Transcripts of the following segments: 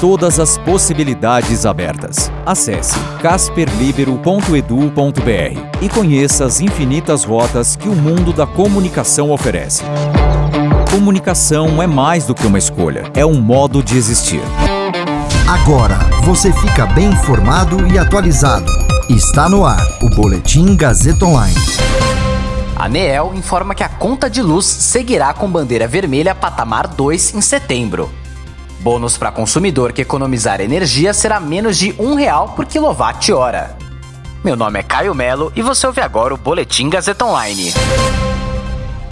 Todas as possibilidades abertas. Acesse casperlibero.edu.br e conheça as infinitas rotas que o mundo da comunicação oferece. Comunicação é mais do que uma escolha, é um modo de existir. Agora você fica bem informado e atualizado. Está no ar o Boletim Gazeta Online. A ANEEL informa que a conta de luz seguirá com bandeira vermelha patamar 2 em setembro. Bônus para consumidor que economizar energia será menos de um real por quilowatt-hora. Meu nome é Caio Melo e você ouve agora o Boletim Gazeta Online.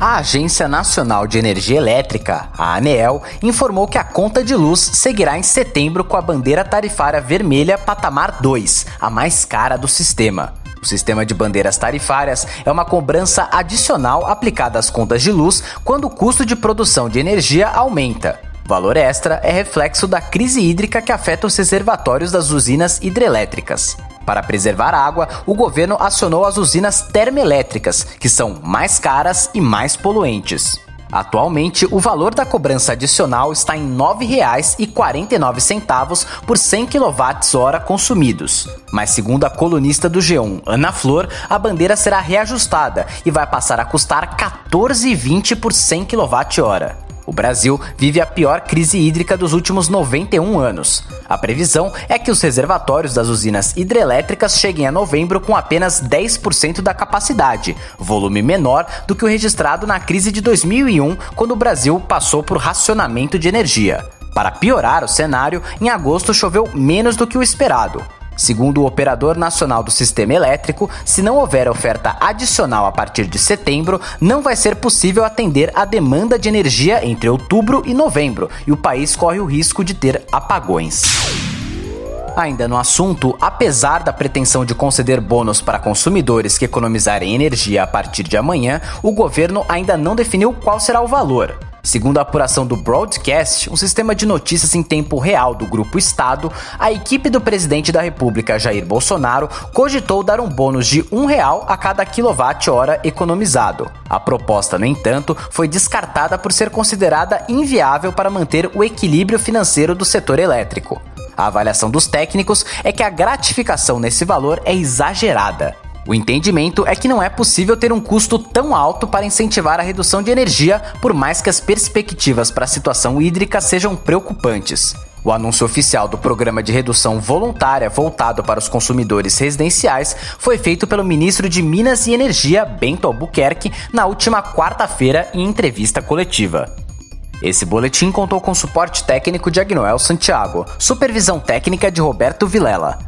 A Agência Nacional de Energia Elétrica, a ANEEL, informou que a conta de luz seguirá em setembro com a bandeira tarifária vermelha patamar 2, a mais cara do sistema. O sistema de bandeiras tarifárias é uma cobrança adicional aplicada às contas de luz quando o custo de produção de energia aumenta. Valor extra é reflexo da crise hídrica que afeta os reservatórios das usinas hidrelétricas. Para preservar água, o governo acionou as usinas termoelétricas, que são mais caras e mais poluentes. Atualmente, o valor da cobrança adicional está em R$ 9,49 por 100 kWh consumidos. Mas segundo a colunista do G1, Ana Flor, a bandeira será reajustada e vai passar a custar R$ 14,20 por 100 kWh. O Brasil vive a pior crise hídrica dos últimos 91 anos. A previsão é que os reservatórios das usinas hidrelétricas cheguem a novembro com apenas 10% da capacidade, volume menor do que o registrado na crise de 2001, quando o Brasil passou por racionamento de energia. Para piorar o cenário, em agosto choveu menos do que o esperado. Segundo o Operador Nacional do Sistema Elétrico, se não houver oferta adicional a partir de setembro, não vai ser possível atender a demanda de energia entre outubro e novembro, e o país corre o risco de ter apagões. Ainda no assunto, apesar da pretensão de conceder bônus para consumidores que economizarem energia a partir de amanhã, o governo ainda não definiu qual será o valor. Segundo a apuração do Broadcast, um sistema de notícias em tempo real do Grupo Estado, a equipe do presidente da República, Jair Bolsonaro, cogitou dar um bônus de um real a cada quilowatt-hora economizado. A proposta, no entanto, foi descartada por ser considerada inviável para manter o equilíbrio financeiro do setor elétrico. A avaliação dos técnicos é que a gratificação nesse valor é exagerada. O entendimento é que não é possível ter um custo tão alto para incentivar a redução de energia, por mais que as perspectivas para a situação hídrica sejam preocupantes. O anúncio oficial do programa de redução voluntária voltado para os consumidores residenciais foi feito pelo ministro de Minas e Energia, Bento Albuquerque, na última quarta-feira em entrevista coletiva. Esse boletim contou com suporte técnico de Agnoel Santiago, supervisão técnica de Roberto Vilela.